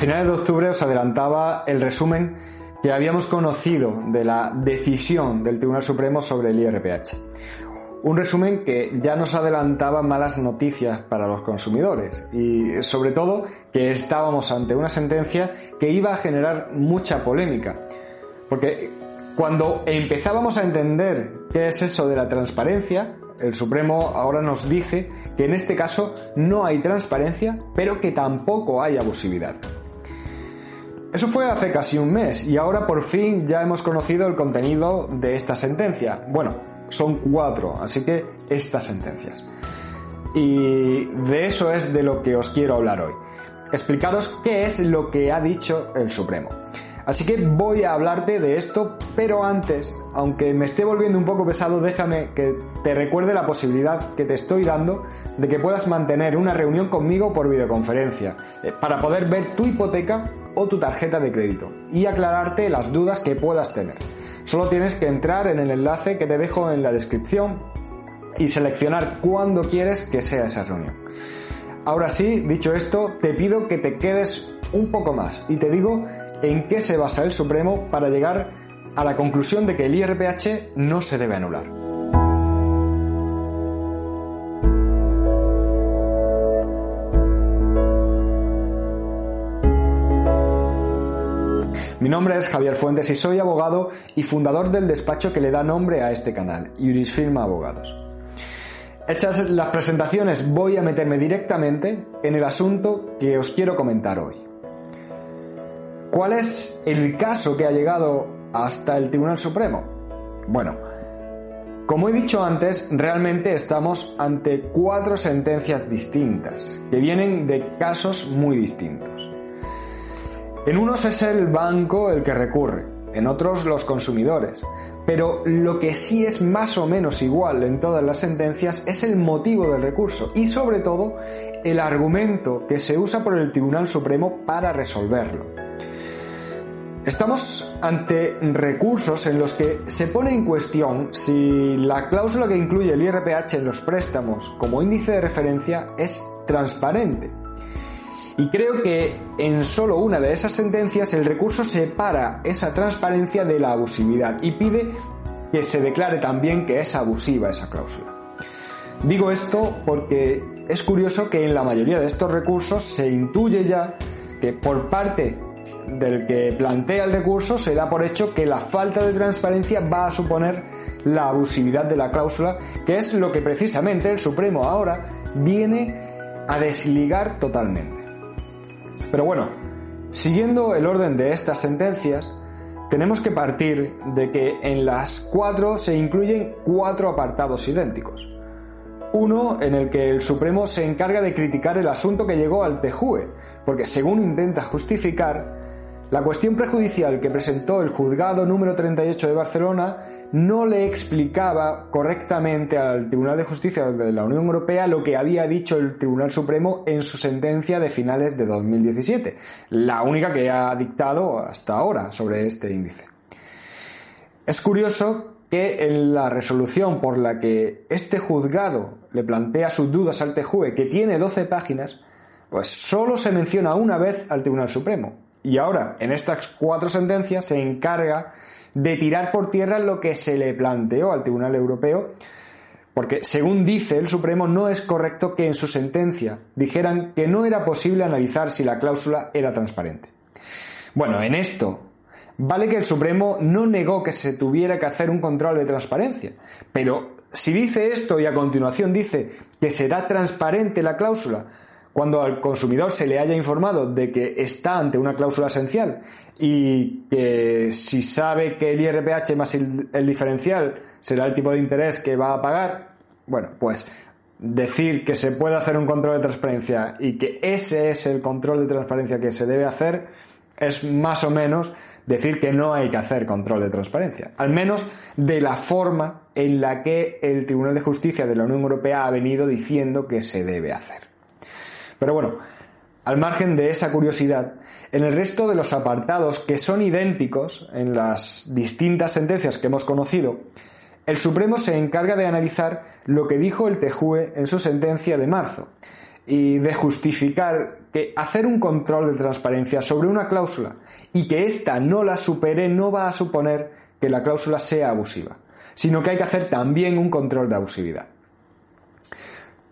Finales de octubre os adelantaba el resumen que habíamos conocido de la decisión del Tribunal Supremo sobre el IRPH. Un resumen que ya nos adelantaba malas noticias para los consumidores y sobre todo que estábamos ante una sentencia que iba a generar mucha polémica. Porque cuando empezábamos a entender qué es eso de la transparencia, el Supremo ahora nos dice que en este caso no hay transparencia, pero que tampoco hay abusividad. Eso fue hace casi un mes y ahora por fin ya hemos conocido el contenido de esta sentencia. Bueno, son cuatro, así que estas sentencias. Y de eso es de lo que os quiero hablar hoy. Explicaros qué es lo que ha dicho el Supremo. Así que voy a hablarte de esto, pero antes, aunque me esté volviendo un poco pesado, déjame que te recuerde la posibilidad que te estoy dando de que puedas mantener una reunión conmigo por videoconferencia, eh, para poder ver tu hipoteca o tu tarjeta de crédito y aclararte las dudas que puedas tener. Solo tienes que entrar en el enlace que te dejo en la descripción y seleccionar cuándo quieres que sea esa reunión. Ahora sí, dicho esto, te pido que te quedes un poco más y te digo en qué se basa el Supremo para llegar a la conclusión de que el IRPH no se debe anular. Mi nombre es Javier Fuentes y soy abogado y fundador del despacho que le da nombre a este canal, Jurisfirma Abogados. Hechas las presentaciones voy a meterme directamente en el asunto que os quiero comentar hoy. ¿Cuál es el caso que ha llegado hasta el Tribunal Supremo? Bueno, como he dicho antes, realmente estamos ante cuatro sentencias distintas, que vienen de casos muy distintos. En unos es el banco el que recurre, en otros los consumidores, pero lo que sí es más o menos igual en todas las sentencias es el motivo del recurso y sobre todo el argumento que se usa por el Tribunal Supremo para resolverlo. Estamos ante recursos en los que se pone en cuestión si la cláusula que incluye el IRPH en los préstamos como índice de referencia es transparente. Y creo que en solo una de esas sentencias el recurso separa esa transparencia de la abusividad y pide que se declare también que es abusiva esa cláusula. Digo esto porque es curioso que en la mayoría de estos recursos se intuye ya que por parte del que plantea el recurso se da por hecho que la falta de transparencia va a suponer la abusividad de la cláusula, que es lo que precisamente el Supremo ahora viene a desligar totalmente. Pero bueno, siguiendo el orden de estas sentencias, tenemos que partir de que en las cuatro se incluyen cuatro apartados idénticos. Uno en el que el Supremo se encarga de criticar el asunto que llegó al TJUE, porque según intenta justificar, la cuestión prejudicial que presentó el juzgado número 38 de Barcelona no le explicaba correctamente al Tribunal de Justicia de la Unión Europea lo que había dicho el Tribunal Supremo en su sentencia de finales de 2017, la única que ha dictado hasta ahora sobre este índice. Es curioso que en la resolución por la que este juzgado le plantea sus dudas al TJUE, que tiene 12 páginas, pues solo se menciona una vez al Tribunal Supremo, y ahora, en estas cuatro sentencias, se encarga de tirar por tierra lo que se le planteó al Tribunal Europeo, porque según dice el Supremo no es correcto que en su sentencia dijeran que no era posible analizar si la cláusula era transparente. Bueno, en esto vale que el Supremo no negó que se tuviera que hacer un control de transparencia, pero si dice esto y a continuación dice que será transparente la cláusula, cuando al consumidor se le haya informado de que está ante una cláusula esencial y que si sabe que el IRPH más el, diferencial será el tipo de interés que va a pagar, bueno, pues decir que se puede hacer un control de transparencia y que ese es el control de transparencia que se debe hacer es más o menos decir que no hay que hacer control de transparencia, al menos de la forma en la que el Tribunal de Justicia de la Unión Europea ha venido diciendo que se debe hacer. Pero bueno, al margen de esa curiosidad, en el resto de los apartados que son idénticos en las distintas sentencias que hemos conocido, el Supremo se encarga de analizar lo que dijo el TJUE en su sentencia de marzo, y de justificar que hacer un control de transparencia sobre una cláusula y que ésta no la supere no va a suponer que la cláusula sea abusiva, sino que hay que hacer también un control de abusividad.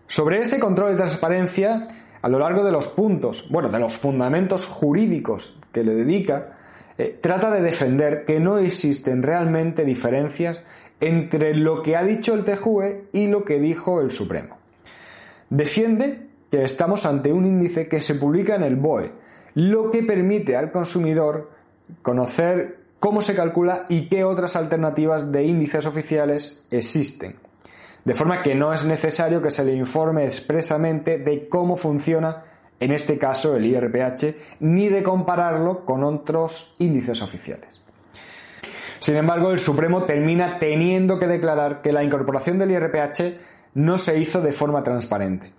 Sobre ese control de transparencia, a lo largo de los puntos, bueno, de los fundamentos jurídicos que le dedica, eh, trata de defender que no existen realmente diferencias entre lo que ha dicho el TJUE y lo que dijo el Supremo. Defiende que estamos ante un índice que se publica en el BOE, lo que permite al consumidor conocer cómo se calcula y qué otras alternativas de índices oficiales existen. De forma que no es necesario que se le informe expresamente de cómo funciona en este caso el IRPH, ni de compararlo con otros índices oficiales. Sin embargo, el Supremo termina teniendo que declarar que la incorporación del IRPH no se hizo de forma transparente,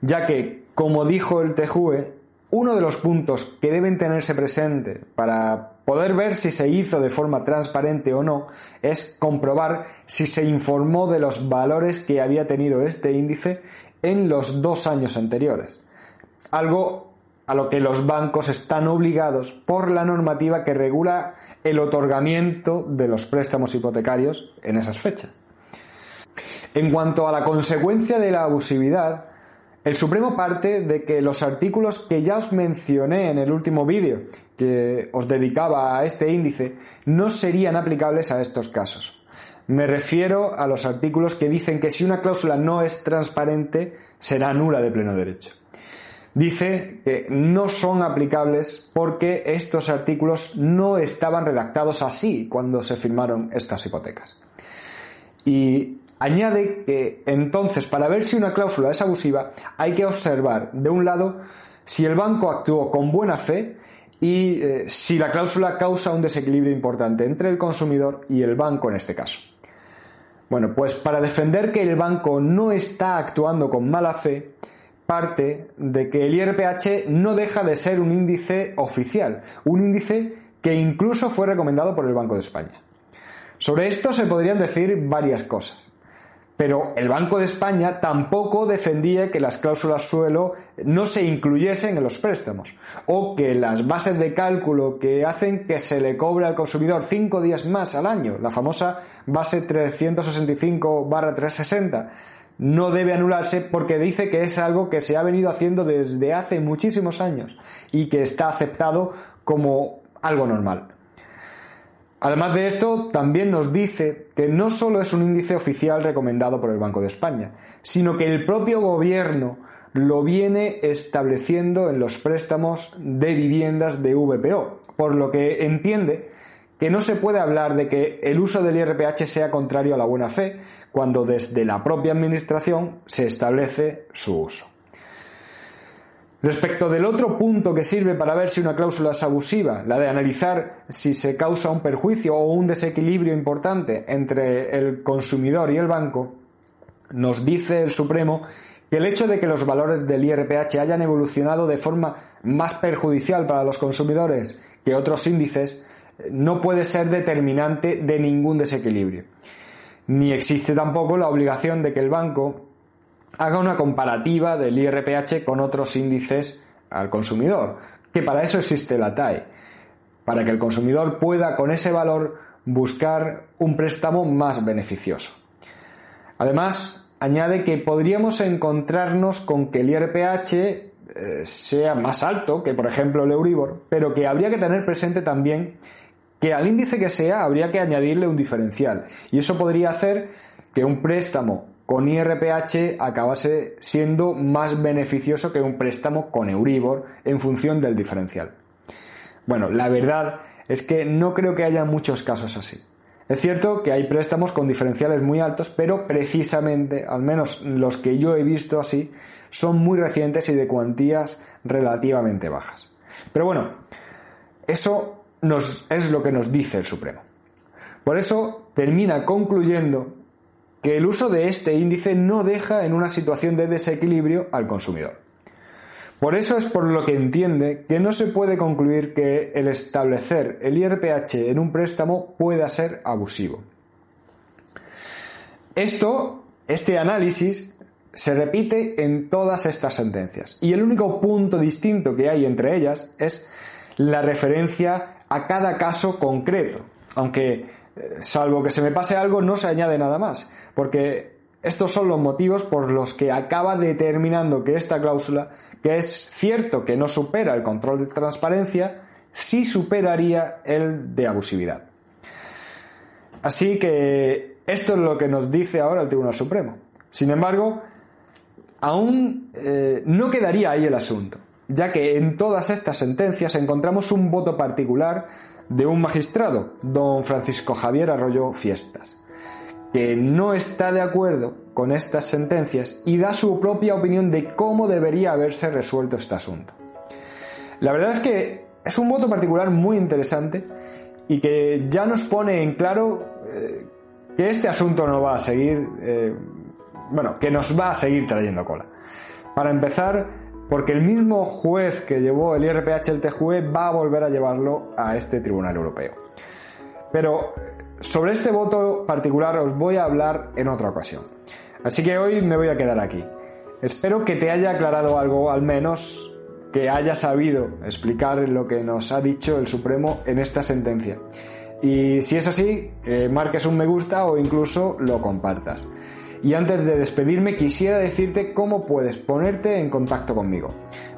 ya que, como dijo el TJUE, uno de los puntos que deben tenerse presente para poder ver si se hizo de forma transparente o no es comprobar si se informó de los valores que había tenido este índice en los dos años anteriores algo a lo que los bancos están obligados por la normativa que regula el otorgamiento de los préstamos hipotecarios en esas fechas. En cuanto a la consecuencia de la abusividad, el Supremo parte de que los artículos que ya os mencioné en el último vídeo que os dedicaba a este índice no serían aplicables a estos casos. Me refiero a los artículos que dicen que si una cláusula no es transparente será nula de pleno derecho dice que no son aplicables porque estos artículos no estaban redactados así cuando se firmaron estas hipotecas. Y añade que entonces para ver si una cláusula es abusiva hay que observar de un lado si el banco actuó con buena fe y eh, si la cláusula causa un desequilibrio importante entre el consumidor y el banco en este caso. Bueno, pues para defender que el banco no está actuando con mala fe, parte de que el IRPH no deja de ser un índice oficial, un índice que incluso fue recomendado por el Banco de España. Sobre esto se podrían decir varias cosas. Pero el Banco de España tampoco defendía que las cláusulas suelo no se incluyesen en los préstamos o que las bases de cálculo que hacen que se le cobre al consumidor cinco días más al año, la famosa base 365-360, no debe anularse porque dice que es algo que se ha venido haciendo desde hace muchísimos años y que está aceptado como algo normal. Además de esto, también nos dice que no solo es un índice oficial recomendado por el Banco de España, sino que el propio gobierno lo viene estableciendo en los préstamos de viviendas de VPO, por lo que entiende que no se puede hablar de que el uso del IRPH sea contrario a la buena fe cuando desde la propia Administración se establece su uso. Respecto del otro punto que sirve para ver si una cláusula es abusiva, la de analizar si se causa un perjuicio o un desequilibrio importante entre el consumidor y el banco, nos dice el Supremo que el hecho de que los valores del IRPH hayan evolucionado de forma más perjudicial para los consumidores que otros índices no puede ser determinante de ningún desequilibrio. Ni existe tampoco la obligación de que el banco haga una comparativa del IRPH con otros índices al consumidor, que para eso existe la TAE, para que el consumidor pueda con ese valor buscar un préstamo más beneficioso. Además, añade que podríamos encontrarnos con que el IRPH eh, sea más alto que, por ejemplo, el Euribor, pero que habría que tener presente también que al índice que sea habría que añadirle un diferencial. Y eso podría hacer que un préstamo con IRPH acabase siendo más beneficioso que un préstamo con Euribor en función del diferencial. Bueno, la verdad es que no creo que haya muchos casos así. Es cierto que hay préstamos con diferenciales muy altos, pero precisamente, al menos los que yo he visto así, son muy recientes y de cuantías relativamente bajas. Pero bueno, eso es lo que nos dice el Supremo. Por eso termina concluyendo que el uso de este índice no deja en una situación de desequilibrio al consumidor. Por eso es por lo que entiende que no se puede concluir que el establecer el IRPH en un préstamo pueda ser abusivo. Esto, este análisis, se repite en todas estas sentencias. Y el único punto distinto que hay entre ellas es la referencia a cada caso concreto. Aunque, salvo que se me pase algo, no se añade nada más. Porque estos son los motivos por los que acaba determinando que esta cláusula, que es cierto que no supera el control de transparencia, sí superaría el de abusividad. Así que esto es lo que nos dice ahora el Tribunal Supremo. Sin embargo, aún eh, no quedaría ahí el asunto, ya que en todas estas sentencias encontramos un voto particular de un magistrado, don Francisco Javier Arroyo Fiestas, que no está de acuerdo con estas sentencias y da su propia opinión de cómo debería haberse resuelto este asunto. La verdad es que es un voto particular muy interesante y que ya nos pone en claro eh, que este asunto no va a seguir, eh, bueno, que nos va a seguir trayendo cola. Para empezar, porque el mismo juez que llevó el IRPH el TJUE va a volver a llevarlo a este Tribunal Europeo. Pero sobre este voto particular os voy a hablar en otra ocasión. Así que hoy me voy a quedar aquí. Espero que te haya aclarado algo, al menos que haya sabido explicar lo que nos ha dicho el Supremo en esta sentencia. Y si es así, marques un me gusta o incluso lo compartas. Y antes de despedirme quisiera decirte cómo puedes ponerte en contacto conmigo.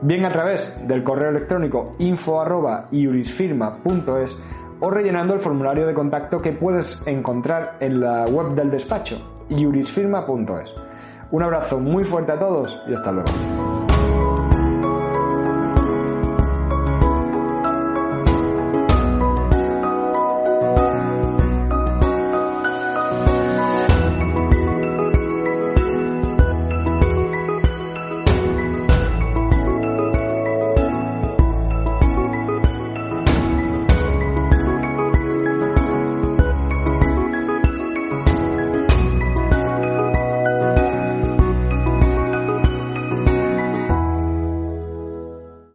Bien a través del correo electrónico info@iurisfirma.es o rellenando el formulario de contacto que puedes encontrar en la web del despacho iurisfirma.es. Un abrazo muy fuerte a todos y hasta luego.